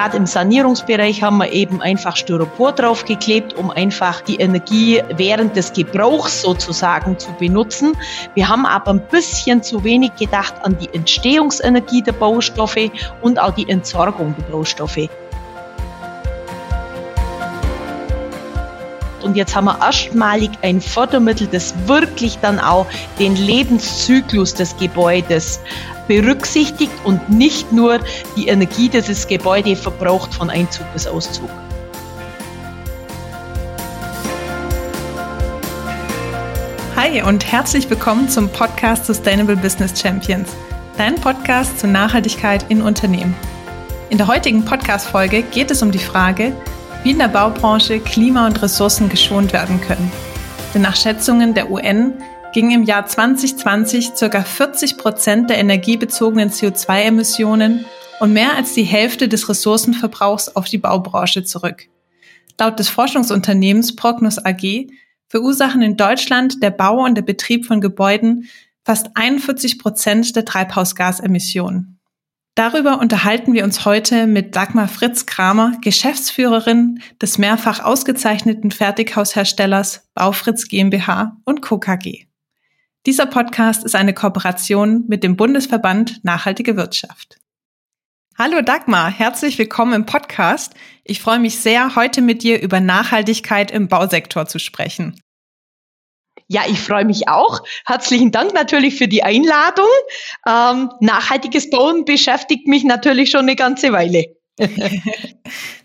Gerade im Sanierungsbereich haben wir eben einfach Styropor draufgeklebt, um einfach die Energie während des Gebrauchs sozusagen zu benutzen. Wir haben aber ein bisschen zu wenig gedacht an die Entstehungsenergie der Baustoffe und auch die Entsorgung der Baustoffe. Und jetzt haben wir erstmalig ein Fördermittel, das wirklich dann auch den Lebenszyklus des Gebäudes berücksichtigt und nicht nur die Energie, die das Gebäude verbraucht von Einzug bis Auszug. Hi und herzlich willkommen zum Podcast Sustainable Business Champions, dein Podcast zur Nachhaltigkeit in Unternehmen. In der heutigen Podcast-Folge geht es um die Frage, wie in der Baubranche Klima und Ressourcen geschont werden können. Denn nach Schätzungen der UN gingen im Jahr 2020 ca. 40 Prozent der energiebezogenen CO2-Emissionen und mehr als die Hälfte des Ressourcenverbrauchs auf die Baubranche zurück. Laut des Forschungsunternehmens Prognos AG verursachen in Deutschland der Bau und der Betrieb von Gebäuden fast 41 Prozent der Treibhausgasemissionen. Darüber unterhalten wir uns heute mit Dagmar Fritz Kramer, Geschäftsführerin des mehrfach ausgezeichneten Fertighausherstellers Baufritz GmbH und Co. KG. Dieser Podcast ist eine Kooperation mit dem Bundesverband Nachhaltige Wirtschaft. Hallo Dagmar, herzlich willkommen im Podcast. Ich freue mich sehr, heute mit dir über Nachhaltigkeit im Bausektor zu sprechen. Ja, ich freue mich auch. Herzlichen Dank natürlich für die Einladung. Ähm, nachhaltiges Bauen beschäftigt mich natürlich schon eine ganze Weile.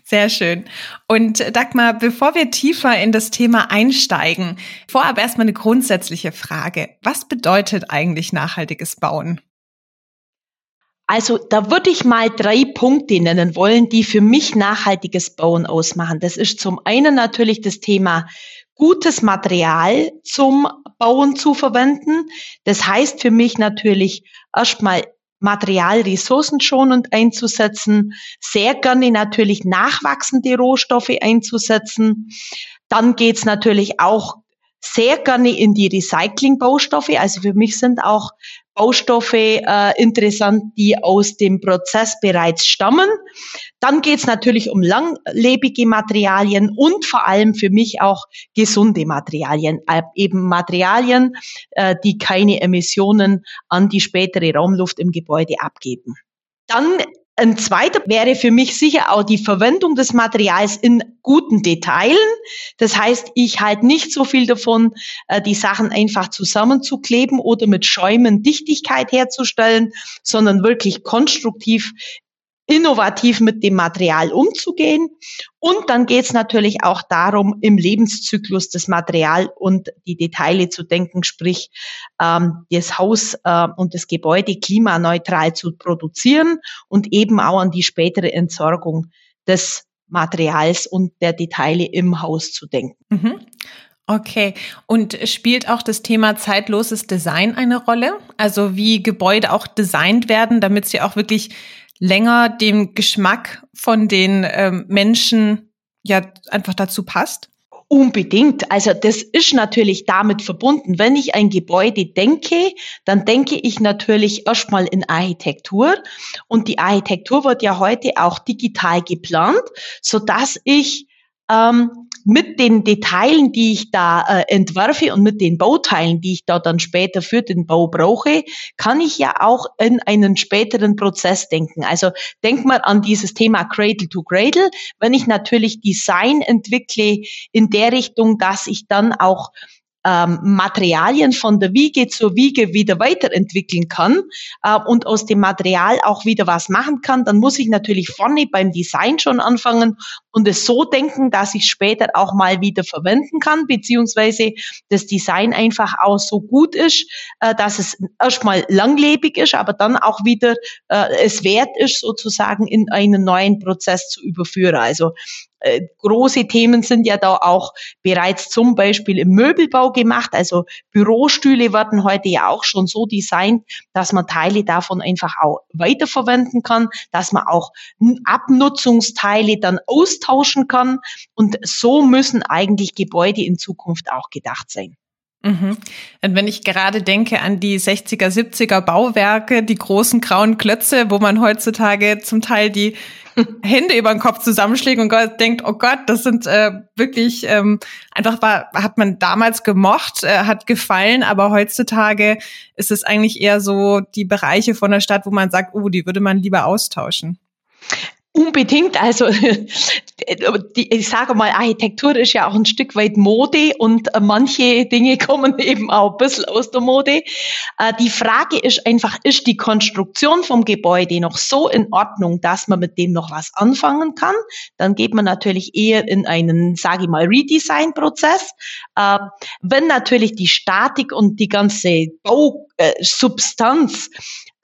Sehr schön. Und Dagmar, bevor wir tiefer in das Thema einsteigen, vorab erstmal eine grundsätzliche Frage. Was bedeutet eigentlich nachhaltiges Bauen? Also da würde ich mal drei Punkte nennen wollen, die für mich nachhaltiges Bauen ausmachen. Das ist zum einen natürlich das Thema gutes Material zum Bauen zu verwenden. Das heißt für mich natürlich erstmal Material ressourcenschonend einzusetzen, sehr gerne natürlich nachwachsende Rohstoffe einzusetzen. Dann geht's natürlich auch sehr gerne in die Recycling-Baustoffe. Also für mich sind auch Baustoffe äh, interessant, die aus dem Prozess bereits stammen. Dann geht es natürlich um langlebige Materialien und vor allem für mich auch gesunde Materialien, äh, eben Materialien, äh, die keine Emissionen an die spätere Raumluft im Gebäude abgeben. Dann ein zweiter wäre für mich sicher auch die Verwendung des Materials in guten Detailen. Das heißt, ich halte nicht so viel davon, äh, die Sachen einfach zusammenzukleben oder mit Schäumen Dichtigkeit herzustellen, sondern wirklich konstruktiv innovativ mit dem Material umzugehen. Und dann geht es natürlich auch darum, im Lebenszyklus des Material und die Details zu denken, sprich ähm, das Haus äh, und das Gebäude klimaneutral zu produzieren und eben auch an die spätere Entsorgung des Materials und der Details im Haus zu denken. Mhm. Okay. Und spielt auch das Thema zeitloses Design eine Rolle? Also wie Gebäude auch designt werden, damit sie auch wirklich länger dem Geschmack von den ähm, Menschen ja einfach dazu passt? Unbedingt. Also das ist natürlich damit verbunden. Wenn ich ein Gebäude denke, dann denke ich natürlich erstmal in Architektur. Und die Architektur wird ja heute auch digital geplant, so dass ich ähm, mit den Detailen, die ich da äh, entwerfe und mit den Bauteilen, die ich da dann später für den Bau brauche, kann ich ja auch in einen späteren Prozess denken. Also denk mal an dieses Thema Cradle to Cradle. Wenn ich natürlich Design entwickle in der Richtung, dass ich dann auch ähm, Materialien von der Wiege zur Wiege wieder weiterentwickeln kann äh, und aus dem Material auch wieder was machen kann, dann muss ich natürlich vorne beim Design schon anfangen und es so denken, dass ich später auch mal wieder verwenden kann, beziehungsweise das Design einfach auch so gut ist, äh, dass es erstmal langlebig ist, aber dann auch wieder äh, es wert ist, sozusagen in einen neuen Prozess zu überführen. Also große Themen sind ja da auch bereits zum Beispiel im Möbelbau gemacht. Also Bürostühle werden heute ja auch schon so designt, dass man Teile davon einfach auch weiterverwenden kann, dass man auch Abnutzungsteile dann austauschen kann. Und so müssen eigentlich Gebäude in Zukunft auch gedacht sein. Mhm. Und wenn ich gerade denke an die 60er, 70er Bauwerke, die großen grauen Klötze, wo man heutzutage zum Teil die Hände über den Kopf zusammenschlägt und denkt, oh Gott, das sind äh, wirklich ähm, einfach war, hat man damals gemocht, äh, hat gefallen, aber heutzutage ist es eigentlich eher so die Bereiche von der Stadt, wo man sagt, oh, die würde man lieber austauschen. Unbedingt. Also die, ich sage mal, Architektur ist ja auch ein Stück weit Mode und äh, manche Dinge kommen eben auch ein bisschen aus der Mode. Äh, die Frage ist einfach, ist die Konstruktion vom Gebäude noch so in Ordnung, dass man mit dem noch was anfangen kann? Dann geht man natürlich eher in einen, sage ich mal, Redesign-Prozess. Äh, wenn natürlich die Statik und die ganze Bausubstanz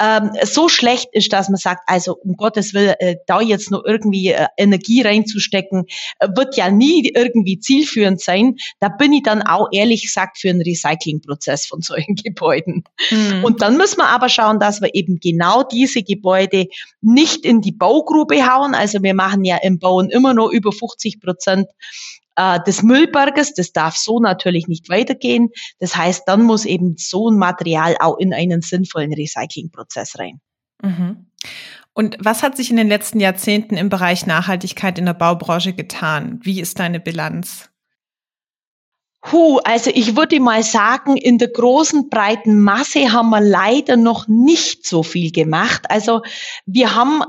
ähm, so schlecht ist, dass man sagt, also um Gottes Willen, äh, da jetzt nur irgendwie äh, Energie reinzustecken, äh, wird ja nie irgendwie zielführend sein. Da bin ich dann auch ehrlich gesagt für einen Recyclingprozess von solchen Gebäuden. Mhm. Und dann müssen wir aber schauen, dass wir eben genau diese Gebäude nicht in die Baugrube hauen. Also wir machen ja im Bauen immer nur über 50 Prozent äh, des Müllberges. Das darf so natürlich nicht weitergehen. Das heißt, dann muss eben so ein Material auch in einen sinnvollen Recyclingprozess rein. Mhm. Und was hat sich in den letzten Jahrzehnten im Bereich Nachhaltigkeit in der Baubranche getan? Wie ist deine Bilanz? Huh, also ich würde mal sagen, in der großen breiten Masse haben wir leider noch nicht so viel gemacht. Also wir haben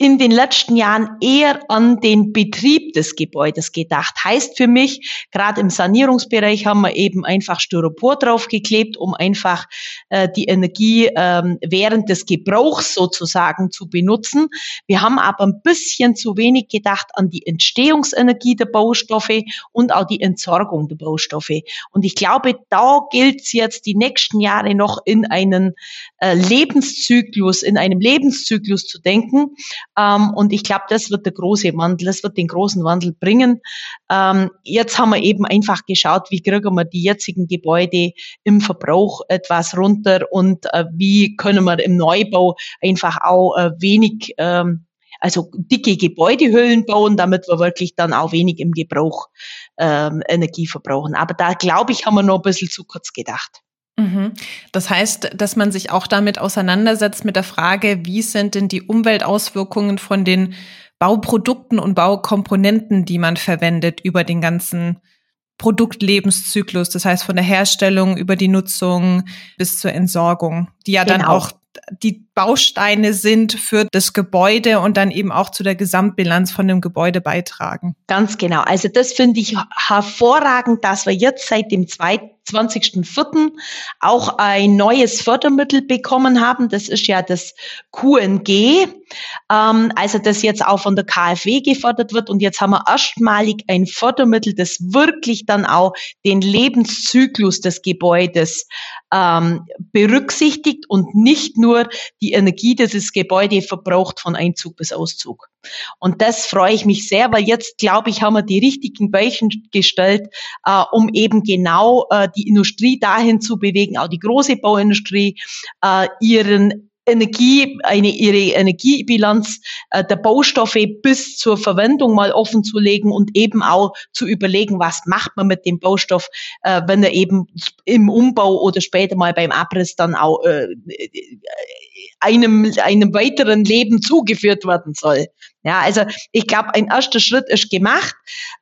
in den letzten Jahren eher an den Betrieb des Gebäudes gedacht. Heißt für mich, gerade im Sanierungsbereich haben wir eben einfach Styropor draufgeklebt, um einfach äh, die Energie ähm, während des Gebrauchs sozusagen zu benutzen. Wir haben aber ein bisschen zu wenig gedacht an die Entstehungsenergie der Baustoffe und auch die Entsorgung der Baustoffe. Und ich glaube, da gilt es jetzt die nächsten Jahre noch in einen äh, Lebenszyklus, in einem Lebenszyklus zu denken ähm, und ich glaube, das wird der große Wandel, das wird den großen Wandel bringen. Ähm, jetzt haben wir eben einfach geschaut, wie kriegen wir die jetzigen Gebäude im Verbrauch etwas runter und äh, wie können wir im Neubau einfach auch äh, wenig ähm, also dicke Gebäudehüllen bauen, damit wir wirklich dann auch wenig im Gebrauch ähm, Energie verbrauchen. Aber da glaube ich, haben wir noch ein bisschen zu kurz gedacht. Mhm. Das heißt, dass man sich auch damit auseinandersetzt mit der Frage, wie sind denn die Umweltauswirkungen von den Bauprodukten und Baukomponenten, die man verwendet über den ganzen Produktlebenszyklus, das heißt von der Herstellung über die Nutzung bis zur Entsorgung, die ja genau. dann auch die Bausteine sind für das Gebäude und dann eben auch zu der Gesamtbilanz von dem Gebäude beitragen. Ganz genau. Also das finde ich hervorragend, dass wir jetzt seit dem 20.04. auch ein neues Fördermittel bekommen haben. Das ist ja das QNG, ähm, also das jetzt auch von der KfW gefördert wird. Und jetzt haben wir erstmalig ein Fördermittel, das wirklich dann auch den Lebenszyklus des Gebäudes ähm, berücksichtigt und nicht nur die Energie, die das Gebäude verbraucht von Einzug bis Auszug. Und das freue ich mich sehr, weil jetzt, glaube ich, haben wir die richtigen Weichen gestellt, äh, um eben genau äh, die Industrie dahin zu bewegen, auch die große Bauindustrie, äh, ihren Energie, eine, ihre Energiebilanz äh, der Baustoffe bis zur Verwendung mal offen zu legen und eben auch zu überlegen, was macht man mit dem Baustoff, äh, wenn er eben im Umbau oder später mal beim Abriss dann auch äh, einem, einem weiteren Leben zugeführt werden soll. Ja, also ich glaube, ein erster Schritt ist gemacht,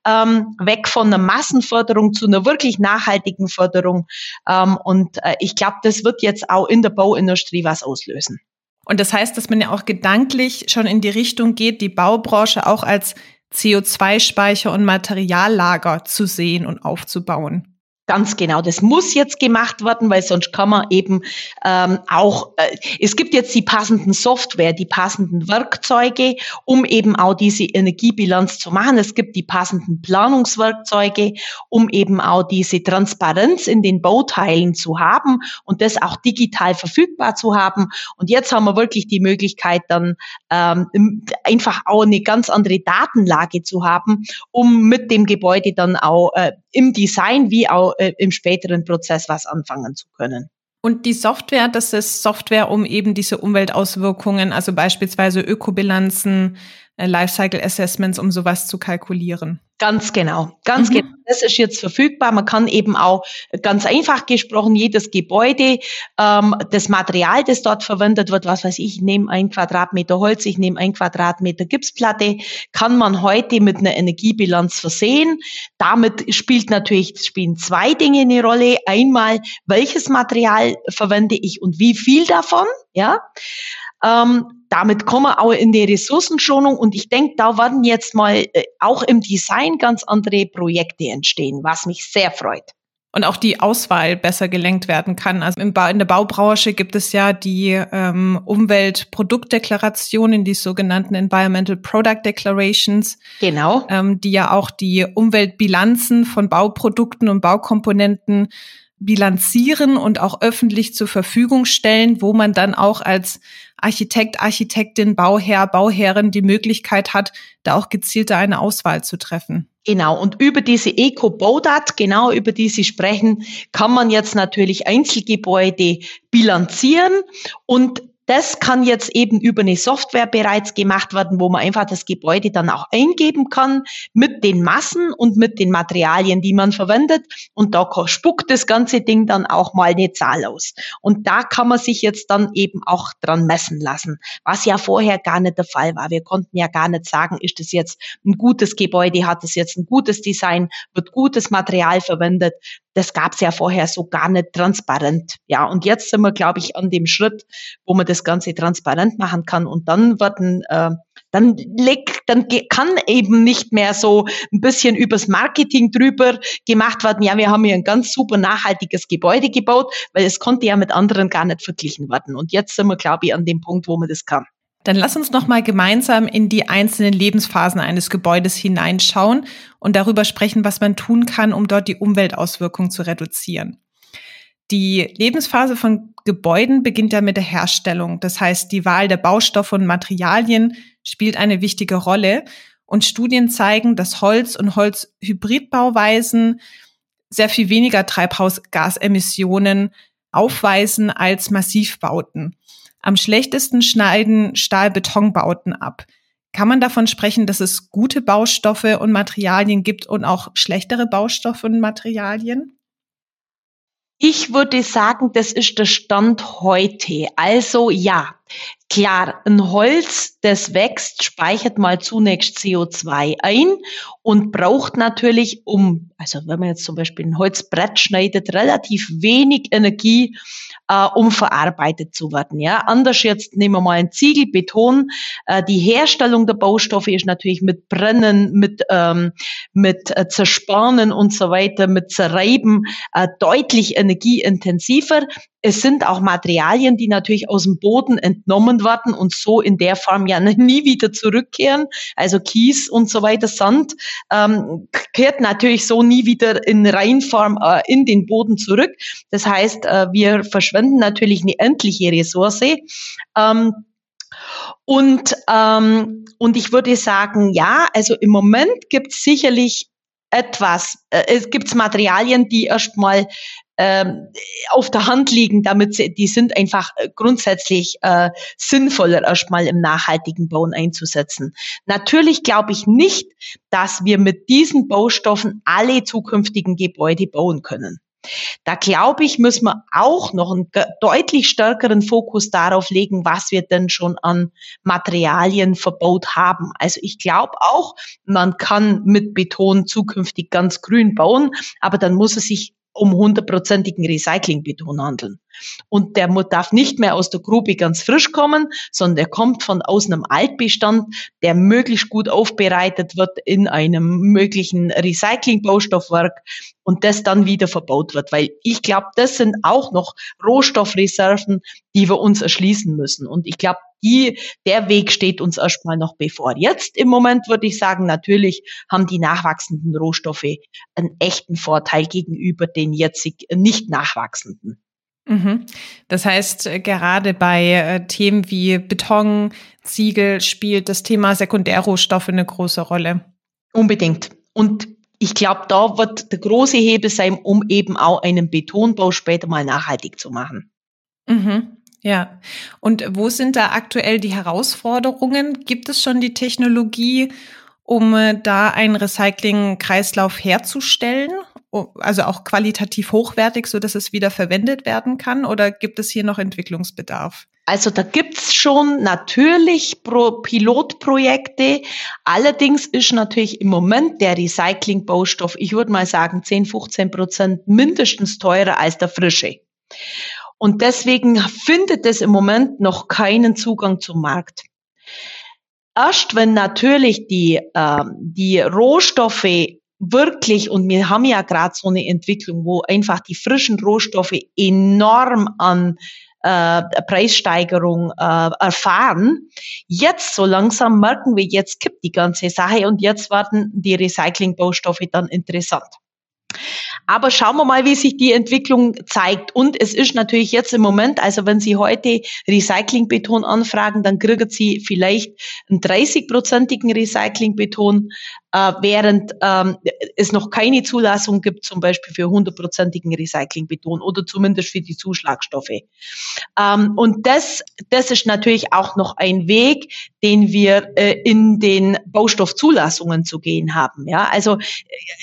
ähm, weg von einer Massenförderung zu einer wirklich nachhaltigen Förderung. Ähm, und äh, ich glaube, das wird jetzt auch in der Bauindustrie was auslösen. Und das heißt, dass man ja auch gedanklich schon in die Richtung geht, die Baubranche auch als CO2-Speicher und Materiallager zu sehen und aufzubauen. Ganz genau, das muss jetzt gemacht werden, weil sonst kann man eben ähm, auch, äh, es gibt jetzt die passenden Software, die passenden Werkzeuge, um eben auch diese Energiebilanz zu machen. Es gibt die passenden Planungswerkzeuge, um eben auch diese Transparenz in den Bauteilen zu haben und das auch digital verfügbar zu haben. Und jetzt haben wir wirklich die Möglichkeit, dann ähm, einfach auch eine ganz andere Datenlage zu haben, um mit dem Gebäude dann auch äh, im Design wie auch äh, im späteren Prozess was anfangen zu können. Und die Software, das ist Software, um eben diese Umweltauswirkungen, also beispielsweise Ökobilanzen, Lifecycle Assessments, um sowas zu kalkulieren. Ganz genau, ganz mhm. genau. Das ist jetzt verfügbar. Man kann eben auch ganz einfach gesprochen jedes Gebäude, ähm, das Material, das dort verwendet wird, was weiß ich, ich nehme ein Quadratmeter Holz, ich nehme ein Quadratmeter Gipsplatte, kann man heute mit einer Energiebilanz versehen. Damit spielt natürlich spielen zwei Dinge eine Rolle. Einmal, welches Material verwende ich und wie viel davon, ja. Ähm, damit kommen wir auch in die Ressourcenschonung und ich denke, da werden jetzt mal äh, auch im Design ganz andere Projekte entstehen, was mich sehr freut. Und auch die Auswahl besser gelenkt werden kann. Also in der Baubranche gibt es ja die ähm, Umweltproduktdeklarationen, die sogenannten Environmental Product Declarations. Genau. Ähm, die ja auch die Umweltbilanzen von Bauprodukten und Baukomponenten bilanzieren und auch öffentlich zur Verfügung stellen, wo man dann auch als Architekt, Architektin, Bauherr, Bauherrin die Möglichkeit hat, da auch gezielter eine Auswahl zu treffen. Genau, und über diese Eco-Baudat, genau über die Sie sprechen, kann man jetzt natürlich Einzelgebäude bilanzieren und das kann jetzt eben über eine Software bereits gemacht werden, wo man einfach das Gebäude dann auch eingeben kann mit den Massen und mit den Materialien, die man verwendet. Und da spuckt das ganze Ding dann auch mal eine Zahl aus. Und da kann man sich jetzt dann eben auch dran messen lassen, was ja vorher gar nicht der Fall war. Wir konnten ja gar nicht sagen, ist das jetzt ein gutes Gebäude, hat es jetzt ein gutes Design, wird gutes Material verwendet das gab es ja vorher so gar nicht transparent. Ja, und jetzt sind wir, glaube ich, an dem Schritt, wo man das Ganze transparent machen kann. Und dann werden äh, dann leg, dann kann eben nicht mehr so ein bisschen übers Marketing drüber gemacht werden. Ja, wir haben hier ein ganz super nachhaltiges Gebäude gebaut, weil es konnte ja mit anderen gar nicht verglichen werden. Und jetzt sind wir, glaube ich, an dem Punkt, wo man das kann. Dann lass uns noch mal gemeinsam in die einzelnen Lebensphasen eines Gebäudes hineinschauen und darüber sprechen, was man tun kann, um dort die Umweltauswirkungen zu reduzieren. Die Lebensphase von Gebäuden beginnt ja mit der Herstellung. Das heißt, die Wahl der Baustoffe und Materialien spielt eine wichtige Rolle. Und Studien zeigen, dass Holz und Holzhybridbauweisen sehr viel weniger Treibhausgasemissionen aufweisen als Massivbauten. Am schlechtesten schneiden Stahlbetonbauten ab. Kann man davon sprechen, dass es gute Baustoffe und Materialien gibt und auch schlechtere Baustoffe und Materialien? Ich würde sagen, das ist der Stand heute. Also ja, klar, ein Holz, das wächst, speichert mal zunächst CO2 ein und braucht natürlich, um, also wenn man jetzt zum Beispiel ein Holzbrett schneidet, relativ wenig Energie, äh, um verarbeitet zu werden. Ja, anders jetzt nehmen wir mal ein Ziegel, Beton. Äh, die Herstellung der Baustoffe ist natürlich mit Brennen, mit ähm, mit äh, Zerspanen und so weiter, mit Zerreiben äh, deutlich energieintensiver. Es sind auch Materialien, die natürlich aus dem Boden entnommen werden und so in der Form ja nie wieder zurückkehren. Also Kies und so weiter, Sand ähm, kehrt natürlich so nie wieder in Reinform äh, in den Boden zurück. Das heißt, äh, wir verschwenden natürlich eine endliche Ressource. Ähm, und, ähm, und ich würde sagen, ja, also im Moment gibt es sicherlich etwas, äh, es gibt Materialien, die erstmal ähm, auf der Hand liegen, damit sie, die sind einfach äh, grundsätzlich äh, sinnvoller erstmal im nachhaltigen Bauen einzusetzen. Natürlich glaube ich nicht, dass wir mit diesen Baustoffen alle zukünftigen Gebäude bauen können. Da glaube ich, müssen wir auch noch einen deutlich stärkeren Fokus darauf legen, was wir denn schon an Materialien verbaut haben. Also ich glaube auch, man kann mit Beton zukünftig ganz grün bauen, aber dann muss es sich um hundertprozentigen Recyclingbeton handeln. Und der darf nicht mehr aus der Grube ganz frisch kommen, sondern der kommt von aus einem Altbestand, der möglichst gut aufbereitet wird in einem möglichen Recyclingbaustoffwerk und das dann wieder verbaut wird. Weil ich glaube, das sind auch noch Rohstoffreserven, die wir uns erschließen müssen. Und ich glaube, die, der Weg steht uns erstmal noch bevor. Jetzt im Moment würde ich sagen, natürlich haben die nachwachsenden Rohstoffe einen echten Vorteil gegenüber den jetzt nicht nachwachsenden. Mhm. Das heißt, äh, gerade bei äh, Themen wie Beton, Ziegel spielt das Thema Sekundärrohstoffe eine große Rolle. Unbedingt. Und ich glaube, da wird der große Hebel sein, um eben auch einen Betonbau später mal nachhaltig zu machen. Mhm. Ja. Und wo sind da aktuell die Herausforderungen? Gibt es schon die Technologie, um äh, da einen Recycling-Kreislauf herzustellen? Also auch qualitativ hochwertig, so dass es wieder verwendet werden kann? Oder gibt es hier noch Entwicklungsbedarf? Also da gibt's schon natürlich Pro Pilotprojekte. Allerdings ist natürlich im Moment der Recycling-Baustoff, ich würde mal sagen, 10, 15 Prozent mindestens teurer als der frische. Und deswegen findet es im Moment noch keinen Zugang zum Markt. Erst wenn natürlich die, äh, die Rohstoffe wirklich, und wir haben ja gerade so eine Entwicklung, wo einfach die frischen Rohstoffe enorm an äh, Preissteigerung äh, erfahren. Jetzt so langsam merken wir, jetzt kippt die ganze Sache und jetzt werden die Recyclingbaustoffe dann interessant. Aber schauen wir mal, wie sich die Entwicklung zeigt. Und es ist natürlich jetzt im Moment, also wenn Sie heute Recyclingbeton anfragen, dann kriegen Sie vielleicht einen 30-prozentigen Recyclingbeton äh, während ähm, es noch keine Zulassung gibt, zum Beispiel für hundertprozentigen Recyclingbeton oder zumindest für die Zuschlagstoffe. Ähm, und das, das ist natürlich auch noch ein Weg, den wir äh, in den Baustoffzulassungen zu gehen haben. Ja, also äh,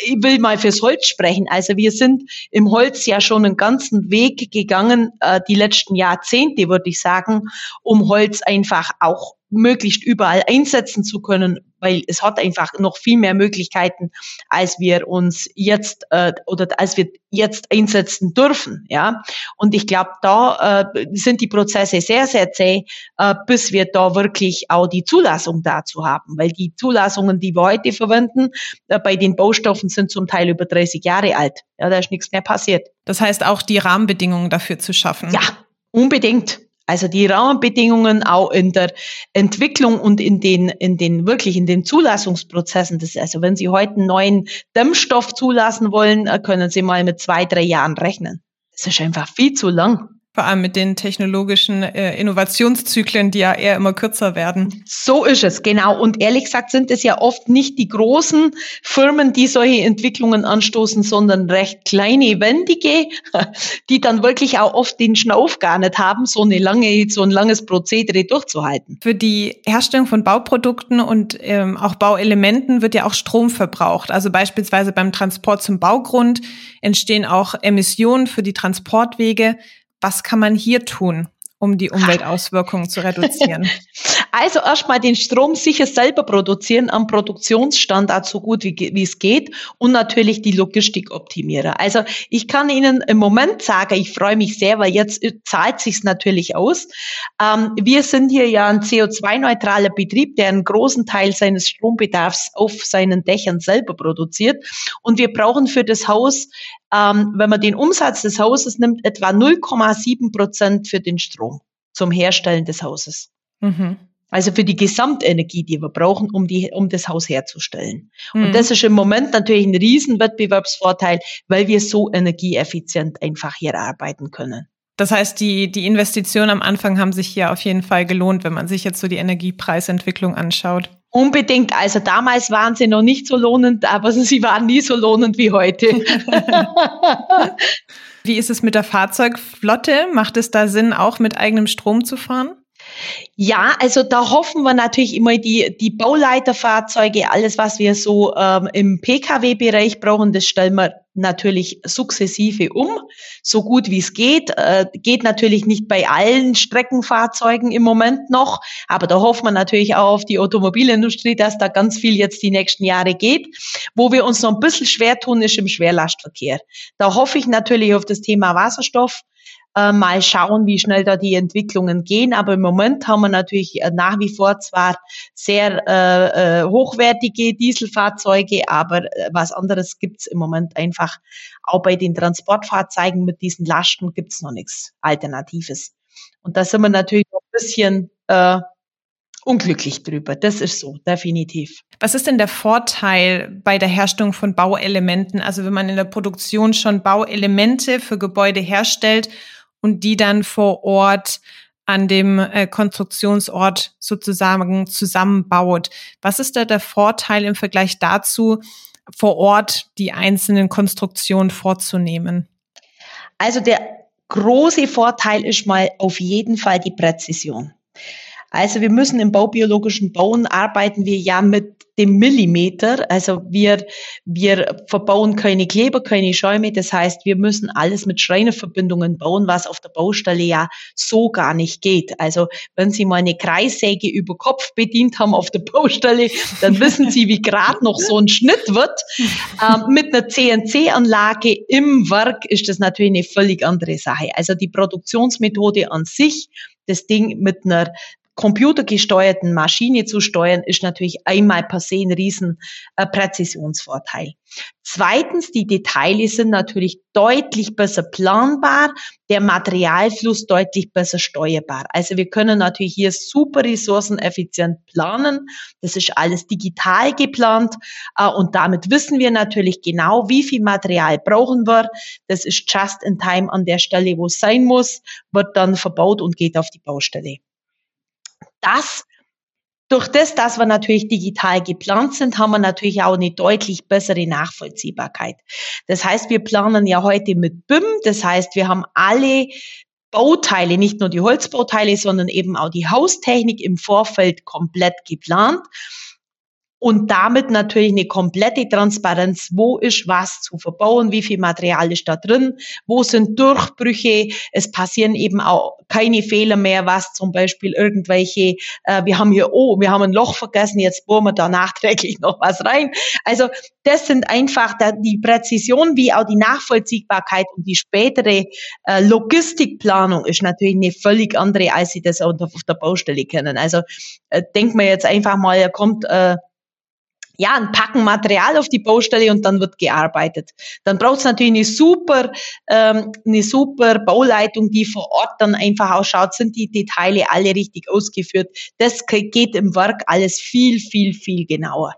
ich will mal fürs Holz sprechen. Also wir sind im Holz ja schon einen ganzen Weg gegangen, äh, die letzten Jahrzehnte, würde ich sagen, um Holz einfach auch möglichst überall einsetzen zu können, weil es hat einfach noch viel mehr Möglichkeiten, als wir uns jetzt äh, oder als wir jetzt einsetzen dürfen. Ja, und ich glaube, da äh, sind die Prozesse sehr sehr zäh, äh, bis wir da wirklich auch die Zulassung dazu haben, weil die Zulassungen, die wir heute verwenden, äh, bei den Baustoffen sind zum Teil über 30 Jahre alt. Ja, da ist nichts mehr passiert. Das heißt auch die Rahmenbedingungen dafür zu schaffen. Ja, unbedingt. Also die Rahmenbedingungen auch in der Entwicklung und in den, in den wirklich in den Zulassungsprozessen. Das, also wenn Sie heute einen neuen Dämmstoff zulassen wollen, äh, können Sie mal mit zwei, drei Jahren rechnen. Das ist einfach viel zu lang. Vor allem mit den technologischen äh, Innovationszyklen, die ja eher immer kürzer werden. So ist es, genau. Und ehrlich gesagt sind es ja oft nicht die großen Firmen, die solche Entwicklungen anstoßen, sondern recht kleine, wendige, die dann wirklich auch oft den Schnauf gar nicht haben, so eine lange, so ein langes Prozedere durchzuhalten. Für die Herstellung von Bauprodukten und ähm, auch Bauelementen wird ja auch Strom verbraucht. Also beispielsweise beim Transport zum Baugrund entstehen auch Emissionen für die Transportwege. Was kann man hier tun, um die Umweltauswirkungen zu reduzieren? Also erstmal den Strom sicher selber produzieren am Produktionsstandort so gut wie, wie es geht und natürlich die Logistik optimieren. Also ich kann Ihnen im Moment sagen, ich freue mich sehr, weil jetzt zahlt sich's natürlich aus. Ähm, wir sind hier ja ein CO2-neutraler Betrieb, der einen großen Teil seines Strombedarfs auf seinen Dächern selber produziert und wir brauchen für das Haus ähm, wenn man den Umsatz des Hauses nimmt, etwa 0,7 Prozent für den Strom zum Herstellen des Hauses. Mhm. Also für die Gesamtenergie, die wir brauchen, um, die, um das Haus herzustellen. Mhm. Und das ist im Moment natürlich ein Riesenwettbewerbsvorteil, weil wir so energieeffizient einfach hier arbeiten können. Das heißt, die, die Investitionen am Anfang haben sich hier auf jeden Fall gelohnt, wenn man sich jetzt so die Energiepreisentwicklung anschaut. Unbedingt. Also damals waren sie noch nicht so lohnend, aber sie waren nie so lohnend wie heute. wie ist es mit der Fahrzeugflotte? Macht es da Sinn, auch mit eigenem Strom zu fahren? Ja, also da hoffen wir natürlich immer die, die Bauleiterfahrzeuge, alles, was wir so ähm, im Pkw-Bereich brauchen, das stellen wir natürlich sukzessive um, so gut wie es geht. Äh, geht natürlich nicht bei allen Streckenfahrzeugen im Moment noch, aber da hoffen wir natürlich auch auf die Automobilindustrie, dass da ganz viel jetzt die nächsten Jahre geht. Wo wir uns noch ein bisschen schwer tun, ist im Schwerlastverkehr. Da hoffe ich natürlich auf das Thema Wasserstoff äh, mal schauen, wie schnell da die Entwicklungen gehen. Aber im Moment haben wir natürlich äh, nach wie vor zwar sehr äh, äh, hochwertige Dieselfahrzeuge, aber äh, was anderes gibt's im Moment einfach. Auch bei den Transportfahrzeugen mit diesen Lasten gibt's noch nichts Alternatives. Und da sind wir natürlich ein bisschen äh, unglücklich drüber. Das ist so, definitiv. Was ist denn der Vorteil bei der Herstellung von Bauelementen? Also wenn man in der Produktion schon Bauelemente für Gebäude herstellt und die dann vor Ort an dem äh, Konstruktionsort sozusagen zusammenbaut. Was ist da der Vorteil im Vergleich dazu, vor Ort die einzelnen Konstruktionen vorzunehmen? Also der große Vorteil ist mal auf jeden Fall die Präzision. Also wir müssen im baubiologischen Bauen arbeiten wir ja mit dem Millimeter. Also wir, wir verbauen keine Kleber, keine Schäume. Das heißt, wir müssen alles mit Schreinerverbindungen bauen, was auf der Baustelle ja so gar nicht geht. Also wenn Sie mal eine Kreissäge über Kopf bedient haben auf der Baustelle, dann wissen Sie, wie gerade noch so ein Schnitt wird. Ähm, mit einer CNC-Anlage im Werk ist das natürlich eine völlig andere Sache. Also die Produktionsmethode an sich, das Ding mit einer computergesteuerten Maschine zu steuern, ist natürlich einmal per se ein riesen äh, Präzisionsvorteil. Zweitens, die Details sind natürlich deutlich besser planbar, der Materialfluss deutlich besser steuerbar. Also wir können natürlich hier super ressourceneffizient planen. Das ist alles digital geplant äh, und damit wissen wir natürlich genau, wie viel Material brauchen wir. Das ist just in time an der Stelle, wo es sein muss, wird dann verbaut und geht auf die Baustelle das durch das, dass wir natürlich digital geplant sind, haben wir natürlich auch eine deutlich bessere Nachvollziehbarkeit. Das heißt, wir planen ja heute mit BIM. Das heißt, wir haben alle Bauteile, nicht nur die Holzbauteile, sondern eben auch die Haustechnik im Vorfeld komplett geplant und damit natürlich eine komplette Transparenz, wo ist was zu verbauen, wie viel Material ist da drin, wo sind Durchbrüche, es passieren eben auch keine Fehler mehr, was zum Beispiel irgendwelche, äh, wir haben hier, oh, wir haben ein Loch vergessen, jetzt bohren wir da nachträglich noch was rein. Also das sind einfach da, die Präzision wie auch die Nachvollziehbarkeit und die spätere äh, Logistikplanung ist natürlich eine völlig andere, als sie das auf der Baustelle kennen. Also äh, denkt man jetzt einfach mal, er kommt äh, ja, ein Packen Material auf die Baustelle und dann wird gearbeitet. Dann braucht es natürlich eine super, ähm, eine super Bauleitung, die vor Ort dann einfach ausschaut, sind die Details alle richtig ausgeführt. Das geht im Werk alles viel, viel, viel genauer.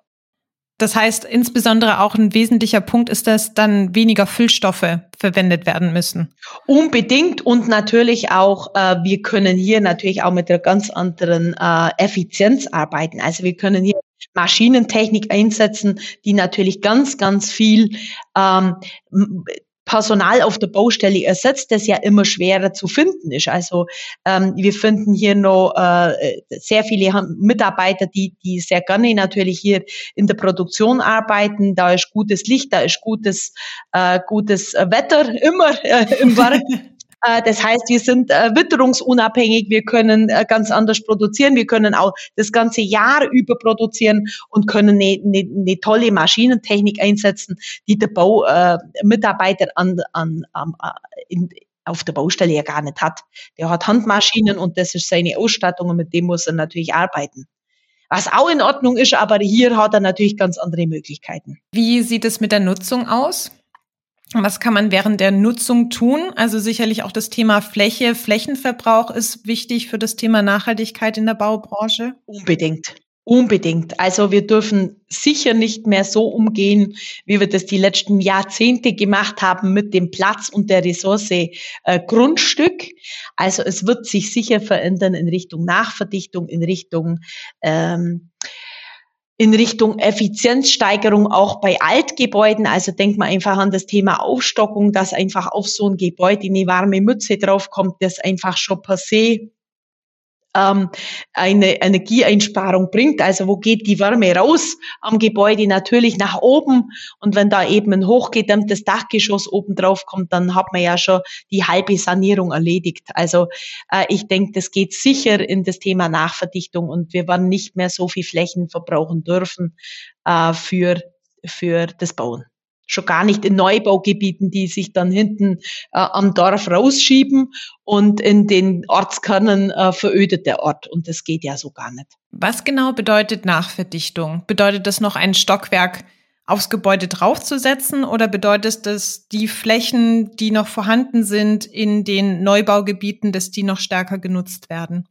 Das heißt, insbesondere auch ein wesentlicher Punkt ist, dass dann weniger Füllstoffe verwendet werden müssen. Unbedingt und natürlich auch, äh, wir können hier natürlich auch mit einer ganz anderen äh, Effizienz arbeiten. Also wir können hier Maschinentechnik einsetzen, die natürlich ganz, ganz viel ähm, Personal auf der Baustelle ersetzt, das ja immer schwerer zu finden ist. Also ähm, wir finden hier noch äh, sehr viele Mitarbeiter, die, die sehr gerne natürlich hier in der Produktion arbeiten. Da ist gutes Licht, da ist gutes, äh, gutes Wetter immer äh, im Werk. Äh, das heißt, wir sind äh, witterungsunabhängig, wir können äh, ganz anders produzieren, wir können auch das ganze Jahr über produzieren und können eine, eine, eine tolle Maschinentechnik einsetzen, die der Baumitarbeiter an, an, an, in, auf der Baustelle ja gar nicht hat. Der hat Handmaschinen und das ist seine Ausstattung und mit dem muss er natürlich arbeiten. Was auch in Ordnung ist, aber hier hat er natürlich ganz andere Möglichkeiten. Wie sieht es mit der Nutzung aus? Was kann man während der Nutzung tun? Also sicherlich auch das Thema Fläche, Flächenverbrauch ist wichtig für das Thema Nachhaltigkeit in der Baubranche. Unbedingt. Unbedingt. Also wir dürfen sicher nicht mehr so umgehen, wie wir das die letzten Jahrzehnte gemacht haben mit dem Platz und der Ressource äh, Grundstück. Also es wird sich sicher verändern in Richtung Nachverdichtung, in Richtung ähm, in Richtung Effizienzsteigerung auch bei Altgebäuden. Also denkt man einfach an das Thema Aufstockung, dass einfach auf so ein Gebäude eine warme Mütze draufkommt, das einfach schon se ähm, eine Energieeinsparung bringt. Also wo geht die Wärme raus am Gebäude? Natürlich nach oben. Und wenn da eben ein hochgedämmtes Dachgeschoss oben drauf kommt, dann hat man ja schon die halbe Sanierung erledigt. Also äh, ich denke, das geht sicher in das Thema Nachverdichtung und wir werden nicht mehr so viel Flächen verbrauchen dürfen äh, für, für das Bauen schon gar nicht in Neubaugebieten, die sich dann hinten äh, am Dorf rausschieben und in den Ortskernen äh, verödet der Ort. Und das geht ja so gar nicht. Was genau bedeutet Nachverdichtung? Bedeutet das noch ein Stockwerk aufs Gebäude draufzusetzen oder bedeutet das die Flächen, die noch vorhanden sind in den Neubaugebieten, dass die noch stärker genutzt werden?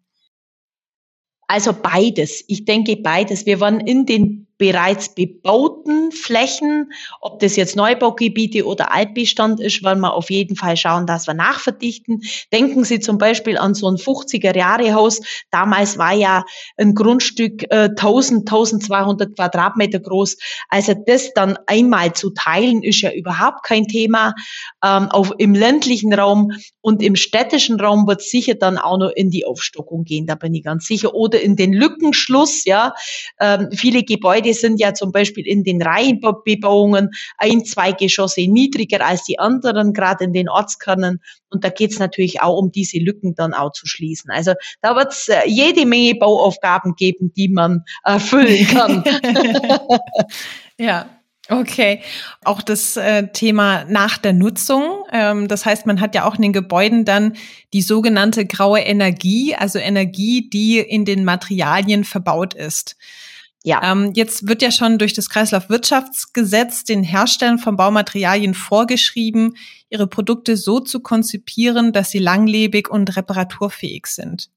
Also beides. Ich denke beides. Wir werden in den bereits bebauten Flächen, ob das jetzt Neubaugebiete oder Altbestand ist, wollen wir auf jeden Fall schauen, dass wir nachverdichten. Denken Sie zum Beispiel an so ein 50er-Jahre-Haus. Damals war ja ein Grundstück äh, 1000, 1200 Quadratmeter groß. Also das dann einmal zu teilen, ist ja überhaupt kein Thema. Ähm, auch im ländlichen Raum und im städtischen Raum wird sicher dann auch noch in die Aufstockung gehen, da bin ich ganz sicher. Oder in den Lückenschluss, ja. Ähm, viele Gebäude Gebäude sind ja zum Beispiel in den Reihenbebauungen ein, zwei Geschosse niedriger als die anderen, gerade in den Ortskernen. Und da geht es natürlich auch um diese Lücken dann auch zu schließen. Also da wird es äh, jede Menge Bauaufgaben geben, die man erfüllen kann. ja, Okay, auch das äh, Thema nach der Nutzung. Ähm, das heißt, man hat ja auch in den Gebäuden dann die sogenannte graue Energie, also Energie, die in den Materialien verbaut ist. Ja. Ähm, jetzt wird ja schon durch das Kreislaufwirtschaftsgesetz den Herstellern von Baumaterialien vorgeschrieben, ihre Produkte so zu konzipieren, dass sie langlebig und reparaturfähig sind.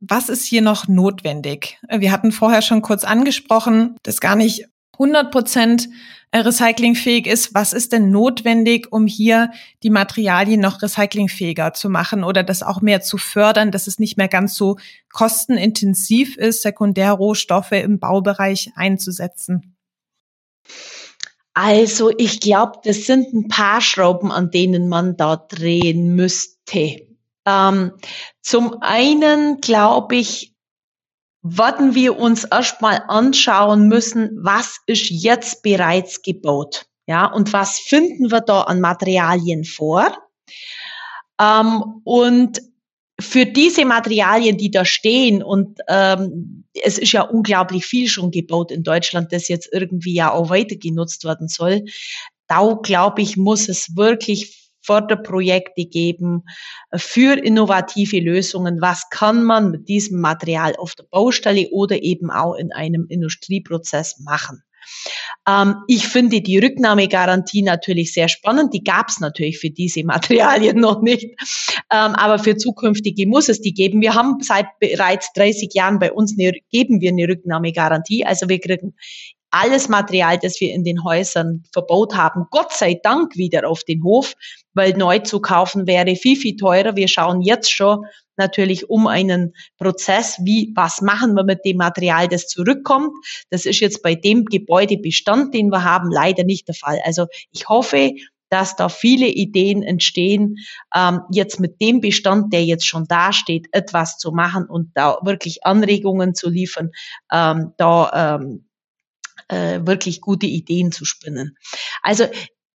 Was ist hier noch notwendig? Wir hatten vorher schon kurz angesprochen, dass gar nicht 100 Prozent recyclingfähig ist, was ist denn notwendig, um hier die Materialien noch recyclingfähiger zu machen oder das auch mehr zu fördern, dass es nicht mehr ganz so kostenintensiv ist, Sekundärrohstoffe im Baubereich einzusetzen? Also ich glaube, das sind ein paar Schrauben, an denen man da drehen müsste. Ähm, zum einen glaube ich, werden wir uns erstmal anschauen müssen, was ist jetzt bereits gebaut. Ja, und was finden wir da an Materialien vor? Ähm, und für diese Materialien, die da stehen, und ähm, es ist ja unglaublich viel schon gebaut in Deutschland, das jetzt irgendwie ja auch weiter genutzt werden soll, da glaube ich, muss es wirklich Förderprojekte geben für innovative Lösungen. Was kann man mit diesem Material auf der Baustelle oder eben auch in einem Industrieprozess machen? Ähm, ich finde die Rücknahmegarantie natürlich sehr spannend. Die gab es natürlich für diese Materialien noch nicht. Ähm, aber für zukünftige muss es die geben. Wir haben seit bereits 30 Jahren bei uns eine, geben wir eine Rücknahmegarantie. Also wir kriegen alles Material, das wir in den Häusern verbaut haben, Gott sei Dank wieder auf den Hof, weil neu zu kaufen wäre viel, viel teurer. Wir schauen jetzt schon natürlich um einen Prozess, wie, was machen wir mit dem Material, das zurückkommt. Das ist jetzt bei dem Gebäudebestand, den wir haben, leider nicht der Fall. Also ich hoffe, dass da viele Ideen entstehen, ähm, jetzt mit dem Bestand, der jetzt schon da steht, etwas zu machen und da wirklich Anregungen zu liefern, ähm, da ähm, äh, wirklich gute Ideen zu spinnen. Also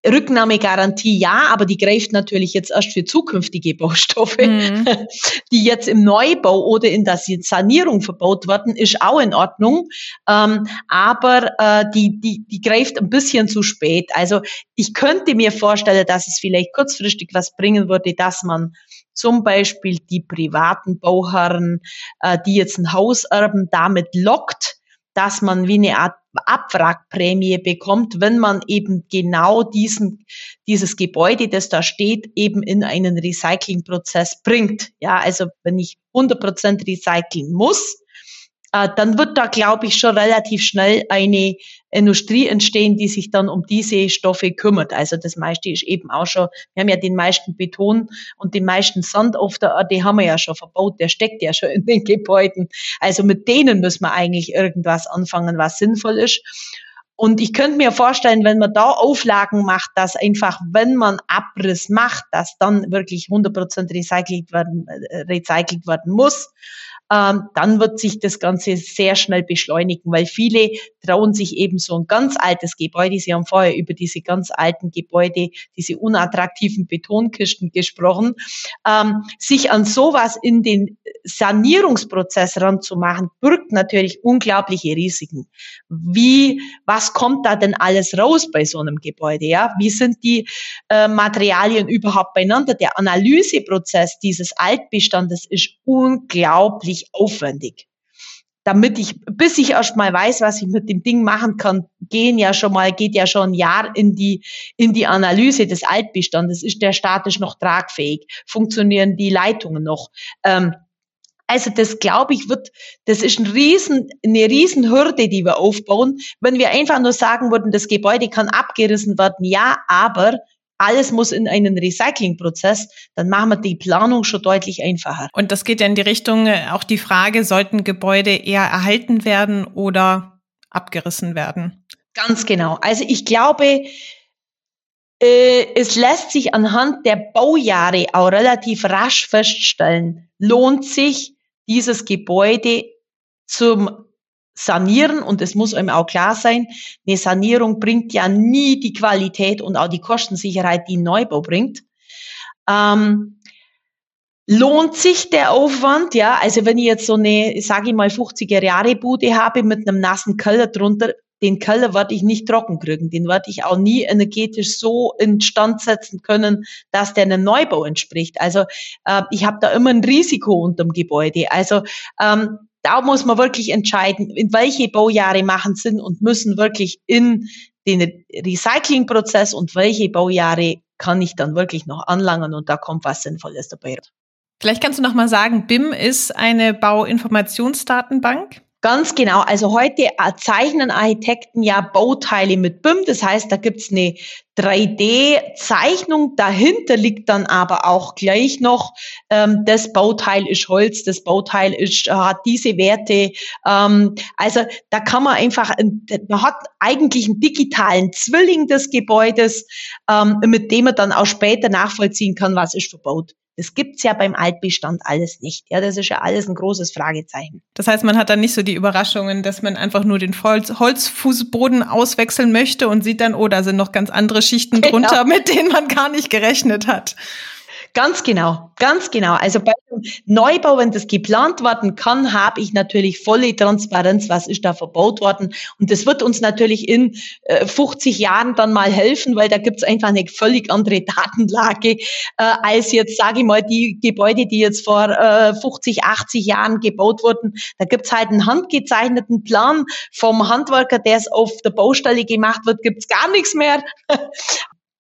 Rücknahmegarantie ja, aber die greift natürlich jetzt erst für zukünftige Baustoffe, mhm. die jetzt im Neubau oder in der Sanierung verbaut werden, ist auch in Ordnung. Ähm, aber äh, die, die, die greift ein bisschen zu spät. Also ich könnte mir vorstellen, dass es vielleicht kurzfristig was bringen würde, dass man zum Beispiel die privaten Bauherren, äh, die jetzt ein Haus erben, damit lockt, dass man wie eine Art Abwrackprämie bekommt, wenn man eben genau diesen, dieses Gebäude, das da steht, eben in einen Recyclingprozess bringt. Ja, also wenn ich 100% recyceln muss, äh, dann wird da, glaube ich, schon relativ schnell eine Industrie entstehen, die sich dann um diese Stoffe kümmert. Also das meiste ist eben auch schon, wir haben ja den meisten Beton und den meisten Sand auf der Erde haben wir ja schon verbaut, der steckt ja schon in den Gebäuden. Also mit denen müssen wir eigentlich irgendwas anfangen, was sinnvoll ist. Und ich könnte mir vorstellen, wenn man da Auflagen macht, dass einfach, wenn man Abriss macht, dass dann wirklich 100% recycelt werden, äh, recycelt werden muss ähm, dann wird sich das Ganze sehr schnell beschleunigen, weil viele trauen sich eben so ein ganz altes Gebäude, Sie haben vorher über diese ganz alten Gebäude, diese unattraktiven Betonkisten gesprochen, ähm, sich an sowas in den Sanierungsprozess ranzumachen, birgt natürlich unglaubliche Risiken. Wie, was kommt da denn alles raus bei so einem Gebäude? Ja, wie sind die äh, Materialien überhaupt beieinander? Der Analyseprozess dieses Altbestandes ist unglaublich wahnsinnig aufwendig. Damit ich, bis ich erst mal weiß, was ich mit dem Ding machen kann, gehen ja schon mal, geht ja schon ein Jahr in die, in die Analyse des Altbestandes. Ist der statisch noch tragfähig? Funktionieren die Leitungen noch? Ähm, Also das glaube ich wird, das ist ein riesen, eine riesen Hürde, die wir aufbauen. Wenn wir einfach nur sagen würden, das Gebäude kann abgerissen werden, ja, aber alles muss in einen Recyclingprozess, dann machen wir die Planung schon deutlich einfacher. Und das geht ja in die Richtung, äh, auch die Frage, sollten Gebäude eher erhalten werden oder abgerissen werden? Ganz genau. Also ich glaube, äh, es lässt sich anhand der Baujahre auch relativ rasch feststellen, lohnt sich dieses Gebäude zum Sanieren und es muss einem auch klar sein, eine Sanierung bringt ja nie die Qualität und auch die Kostensicherheit, die ein Neubau bringt. Ähm, lohnt sich der Aufwand? Ja, also wenn ich jetzt so eine, sage ich mal, 50er Jahre Bude habe mit einem nassen Keller drunter, den Keller werde ich nicht trocken kriegen. Den werde ich auch nie energetisch so instand setzen können, dass der einem Neubau entspricht. Also äh, ich habe da immer ein Risiko unterm Gebäude. Also ähm, da muss man wirklich entscheiden, in welche Baujahre machen Sinn und müssen wirklich in den Recyclingprozess und welche Baujahre kann ich dann wirklich noch anlangen und da kommt was Sinnvolles dabei. Vielleicht kannst du noch mal sagen, BIM ist eine Bauinformationsdatenbank. Ganz genau. Also heute zeichnen Architekten ja Bauteile mit BIM. Das heißt, da gibt's eine 3D-Zeichnung. Dahinter liegt dann aber auch gleich noch, ähm, das Bauteil ist Holz, das Bauteil ist, hat diese Werte. Ähm, also da kann man einfach, man hat eigentlich einen digitalen Zwilling des Gebäudes, ähm, mit dem man dann auch später nachvollziehen kann, was ist verbaut. Das gibt's ja beim Altbestand alles nicht. Ja, das ist ja alles ein großes Fragezeichen. Das heißt, man hat dann nicht so die Überraschungen, dass man einfach nur den Holz Holzfußboden auswechseln möchte und sieht dann, oh, da sind noch ganz andere Schichten genau. drunter, mit denen man gar nicht gerechnet hat. Ganz genau, ganz genau. Also bei dem Neubau, wenn das geplant werden kann, habe ich natürlich volle Transparenz, was ist da verbaut worden. Und das wird uns natürlich in äh, 50 Jahren dann mal helfen, weil da gibt es einfach eine völlig andere Datenlage äh, als jetzt, sage ich mal, die Gebäude, die jetzt vor äh, 50, 80 Jahren gebaut wurden. Da gibt es halt einen handgezeichneten Plan vom Handwerker, der es auf der Baustelle gemacht wird, gibt es gar nichts mehr.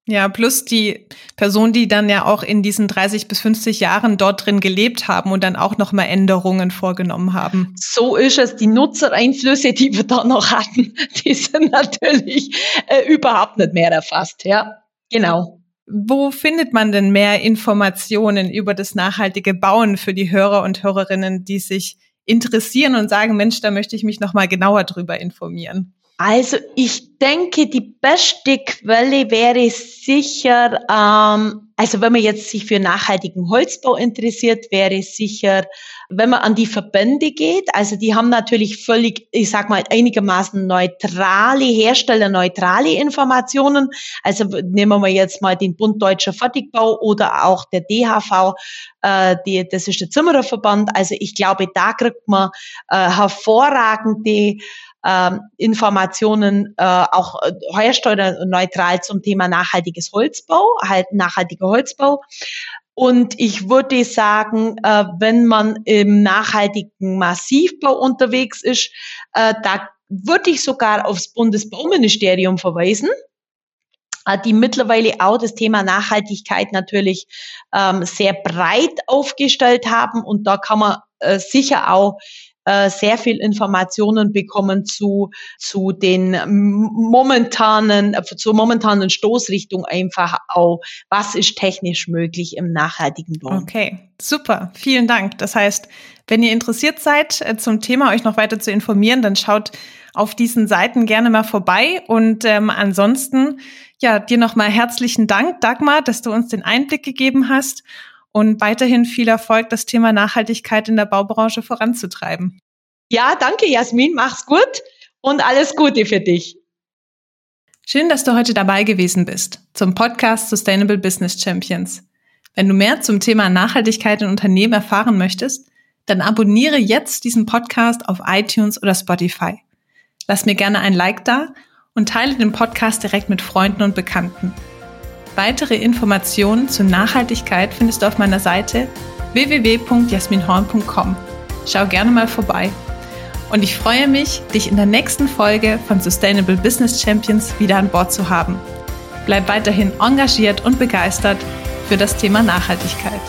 Ja, plus die Personen, die dann ja auch in diesen 30 bis 50 Jahren dort drin gelebt haben und dann auch nochmal Änderungen vorgenommen haben. So ist es. Die Nutzereinflüsse, die wir da noch hatten, die sind natürlich äh, überhaupt nicht mehr erfasst. Ja, genau. Wo findet man denn mehr Informationen über das nachhaltige Bauen für die Hörer und Hörerinnen, die sich interessieren und sagen, Mensch, da möchte ich mich nochmal genauer drüber informieren? Also ich denke, die beste Quelle wäre sicher, ähm, also wenn man jetzt sich für nachhaltigen Holzbau interessiert, wäre sicher, wenn man an die Verbände geht. Also die haben natürlich völlig, ich sag mal, einigermaßen neutrale, herstellerneutrale Informationen. Also nehmen wir jetzt mal den Bund Deutscher Fertigbau oder auch der DHV, äh, die, das ist der Zimmererverband. Also ich glaube, da kriegt man äh, hervorragende ähm, Informationen äh, auch äh, herstellerneutral zum Thema nachhaltiges Holzbau, halt nachhaltiger Holzbau. Und ich würde sagen, äh, wenn man im nachhaltigen Massivbau unterwegs ist, äh, da würde ich sogar aufs Bundesbauministerium verweisen äh, die mittlerweile auch das Thema Nachhaltigkeit natürlich ähm, sehr breit aufgestellt haben. Und da kann man äh, sicher auch äh, sehr viel Informationen bekommen zu, zu den momentanen, äh, zur momentanen Stoßrichtung einfach auch, was ist technisch möglich im nachhaltigen Bauen. Okay, super, vielen Dank. Das heißt, wenn ihr interessiert seid, äh, zum Thema euch noch weiter zu informieren, dann schaut auf diesen Seiten gerne mal vorbei. Und ähm, ansonsten, ja, dir nochmal herzlichen Dank, Dagmar, dass du uns den Einblick gegeben hast und weiterhin viel Erfolg, das Thema Nachhaltigkeit in der Baubranche voranzutreiben. Ja, danke, Jasmin. Mach's gut und alles Gute für dich. Schön, dass du heute dabei gewesen bist zum Podcast Sustainable Business Champions. Wenn du mehr zum Thema Nachhaltigkeit in Unternehmen erfahren möchtest, dann abonniere jetzt diesen Podcast auf iTunes oder Spotify. Lass mir gerne ein Like da und teile den Podcast direkt mit Freunden und Bekannten. Weitere Informationen zur Nachhaltigkeit findest du auf meiner Seite www.jasminhorn.com. Schau gerne mal vorbei. Und ich freue mich, dich in der nächsten Folge von Sustainable Business Champions wieder an Bord zu haben. Bleib weiterhin engagiert und begeistert für das Thema Nachhaltigkeit.